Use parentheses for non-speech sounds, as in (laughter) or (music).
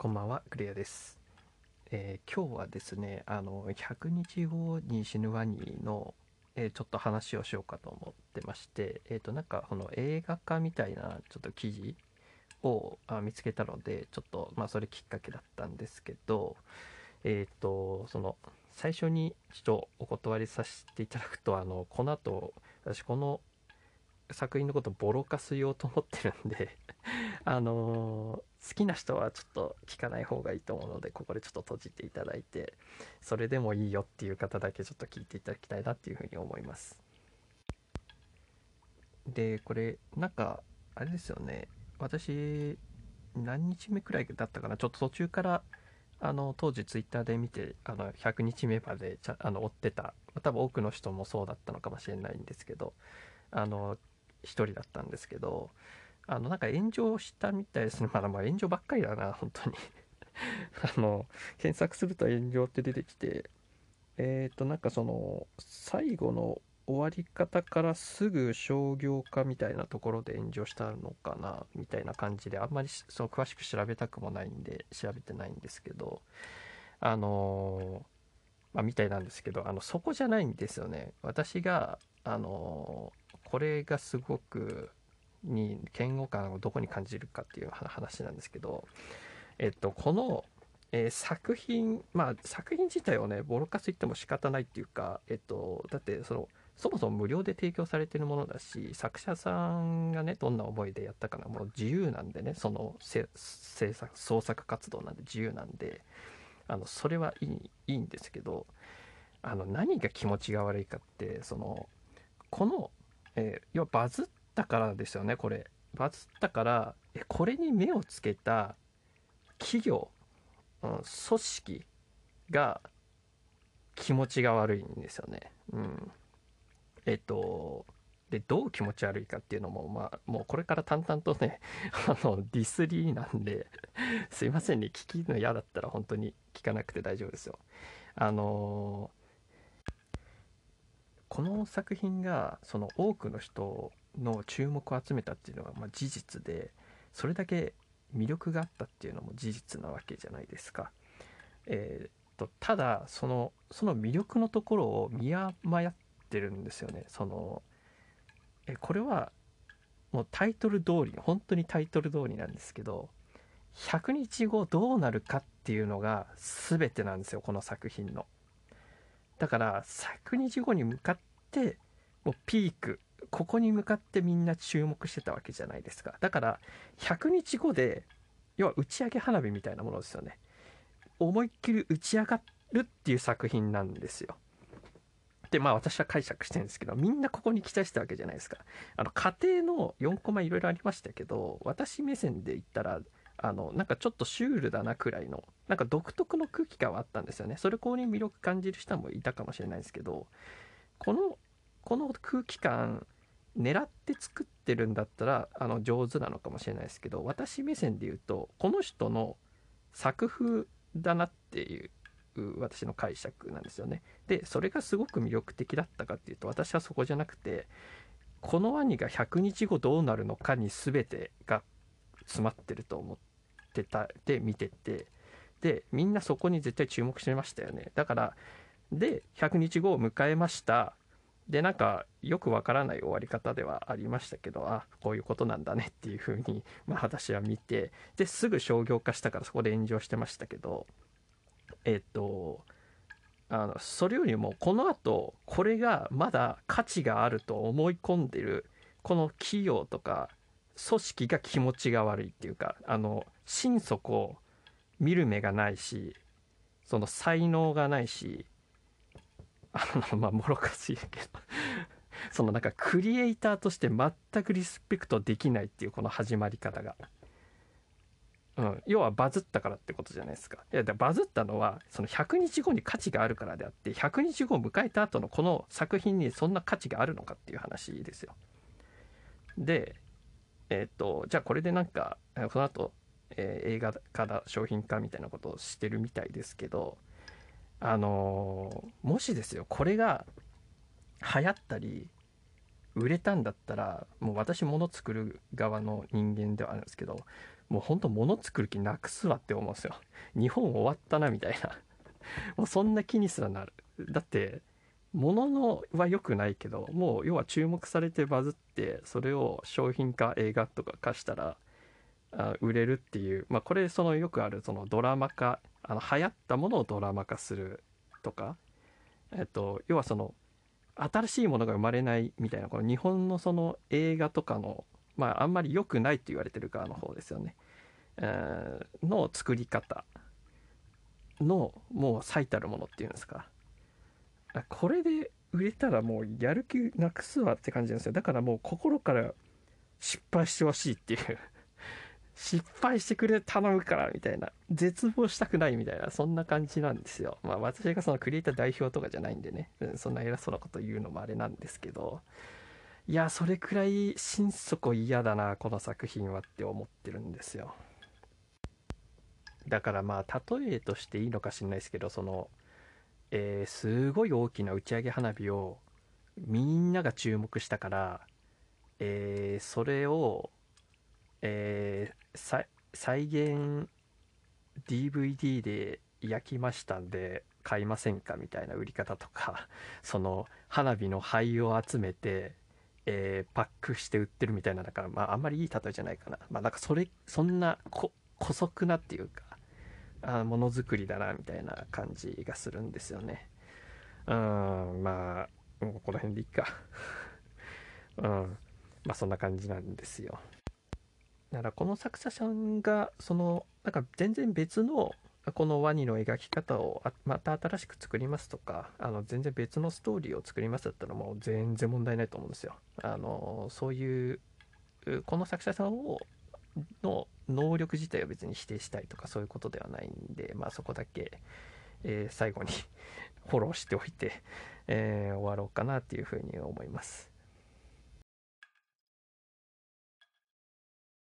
こんばんは、クリアです。えー今日はですね、あの、100日後に死ぬワニの、えーちょっと話をしようかと思ってまして、えっ、と、なんか、この映画化みたいな、ちょっと記事をあ見つけたので、ちょっと、まあ、それきっかけだったんですけど、えっ、と、その、最初にちょっとお断りさせていただくと、あの、この後、私、この作品のことボロカス言おうと思ってるんで、(laughs) あの好きな人はちょっと聞かない方がいいと思うのでここでちょっと閉じていただいてそれでもいいよっていう方だけちょっと聞いていただきたいなっていうふうに思います。でこれなんかあれですよね。私何日目くらいだったかな？ちょっと途中からあの当時ツイッターで見てあの100日目までちゃあの追ってた。多分多くの人もそうだったのかもしれないんですけどあの一人だったんですけどあのなんか炎上したみたいですね。まだまあ炎上ばっかりだな本当に。(laughs) あの検索すると炎上って出てきて。えっ、となんかその最後の終わり方からすぐ商業化みたいなところで炎上したのかなみたいな感じであんまりその詳しく調べたくもないんで調べてないんですけどあのまあみたいなんですけどあのそこじゃないんですよね。私があのこれがすごくに嫌悪感をどこに感じるかっていう話なんですけど、えっと、この、えー作品まあ作品自体をねボロカス言っても仕方ないっていうか、えっと、だってそのそもそも無料で提供されてるものだし作者さんがねどんな思いでやったかなもう自由なんでねその制作創作活動なんで自由なんであのそれはいいいいんですけどあの何が気持ちが悪いかってそのこの、えー要はバズったからですよねこれ。バズったからえこれに目をつけた企業、うん、組織が気持ちが悪いんですよね。うん。えっとでどう気持ち悪いかっていうのもまあもうこれから淡々とね (laughs) あのディスリーなんですいませんね聞きの嫌だったら本当に聞かなくて大丈夫ですよ。あのこの作品がその多くの人の注目を集めたっていうのはまあ事実でそれだけ魅力があったっていうのも事実なわけじゃないですか。えーっとただそのその魅力のところを見誤ってるんですよね。そのえこれはもうタイトル通り本当にタイトル通りなんですけど100日後どうなるかっていうのが全てなんですよこの作品の。だから100日後に向かってもうピークここに向かってみんな注目してたわけじゃないですか。だから100日後で要は打ち上げ花火みたいなものですよね。思いっきり打ち上がるっていう作品なんですよ。でまあ私は解釈してるんですけどみんなここに期待したわけじゃないですか。あの家庭の4コマいろいろありましたけど私目線で言ったらあのなんかちょっとシュールだなくらいのなんか独特の空気感はあったんですよね。それこに魅力感じる人もいたかもしれないですけどこのこの空気感狙って作ってるんだったらあの上手なのかもしれないですけど私目線で言うとこの人の作風だなっていう私の解釈なんですよね。でそれがすごく魅力的だったかっていうと私はそこじゃなくてこのワニが100日後どうなるのかに全てが詰まってると思ってたで見ててでみんなそこに絶対注目してましたよね。だからで100日後を迎えましたでなんかよくわからない終わり方ではありましたけどあこういうことなんだねっていうふうに、まあ、私は見てですぐ商業化したからそこで炎上してましたけどえっとあのそれよりもこのあとこれがまだ価値があると思い込んでるこの企業とか組織が気持ちが悪いっていうかあの心底見る目がないしその才能がないしあ (laughs) のまあもろかしいけど。(laughs) そのなんかクリエイターとして全くリスペクトできないっていうこの始まり方が、うん、要はバズったからってことじゃないですか。いやだバズったのはその100日後に価値があるからであって100日後を迎えた後のこの作品にそんな価値があるのかっていう話ですよ。でえっ、とじゃあこれでなんかえーその後、えー映画化だ商品化みたいなことをしてるみたいですけどあのーもしですよこれが流行ったり売れたんだったらもう私物作る側の人間ではあるんですけどもうほんと物作る気なくすわって思うんですよ。日本終わったなみたいな。もうそんな気にすらなる。だって物のは良くないけどもう要は注目されてバズってそれを商品化映画とか化したらあ売れるっていう。まあこれそのよくあるそのドラマ化あの流行ったものをドラマ化するとかえっと要はその新しいものが生まれないみたいなこの日本のその映画とかのまああんまり良くないって言われてる側の方ですよね、えーの作り方のもう最たるものっていうんですか。これで売れたらもうやる気なくすわって感じなんですよ。だからもう心から失敗してほしいっていう。失敗してくれ頼むからみたいな絶望したくないみたいなそんな感じなんですよ。まあ私がそのクリエイター代表とかじゃないんでね、うんそんな偉そうなこと言うのもあれなんですけど。いやそれくらい心底嫌だなこの作品はって思ってるんですよ。だからまあ例えとしていいのかしれないですけどその、えーすごい大きな打ち上げ花火をみんなが注目したから、えーそれを、えー再現 DVD で焼きましたんで買いませんかみたいな売り方とか (laughs) その花火の灰を集めて、えーパックして売ってるみたいなだからまああんまりいい例えじゃないかな。まあなんかそれそんなこ姑息なっていうかあものづくりだなみたいな感じがするんですよね。うんまあもうこの辺でいいか。(laughs) うんまあそんな感じなんですよ。だからこの作者さんがそのなんか全然別のこのワニの描き方をまた新しく作りますとかあの全然別のストーリーを作りますだったらもう全然問題ないと思うんですよ。あのそういううこの作者さんをの能力自体を別に否定したいとかそういうことではないんでまあそこだけ、えー最後に (laughs) フォローしておいて、えー終わろうかなっていうふうに思います。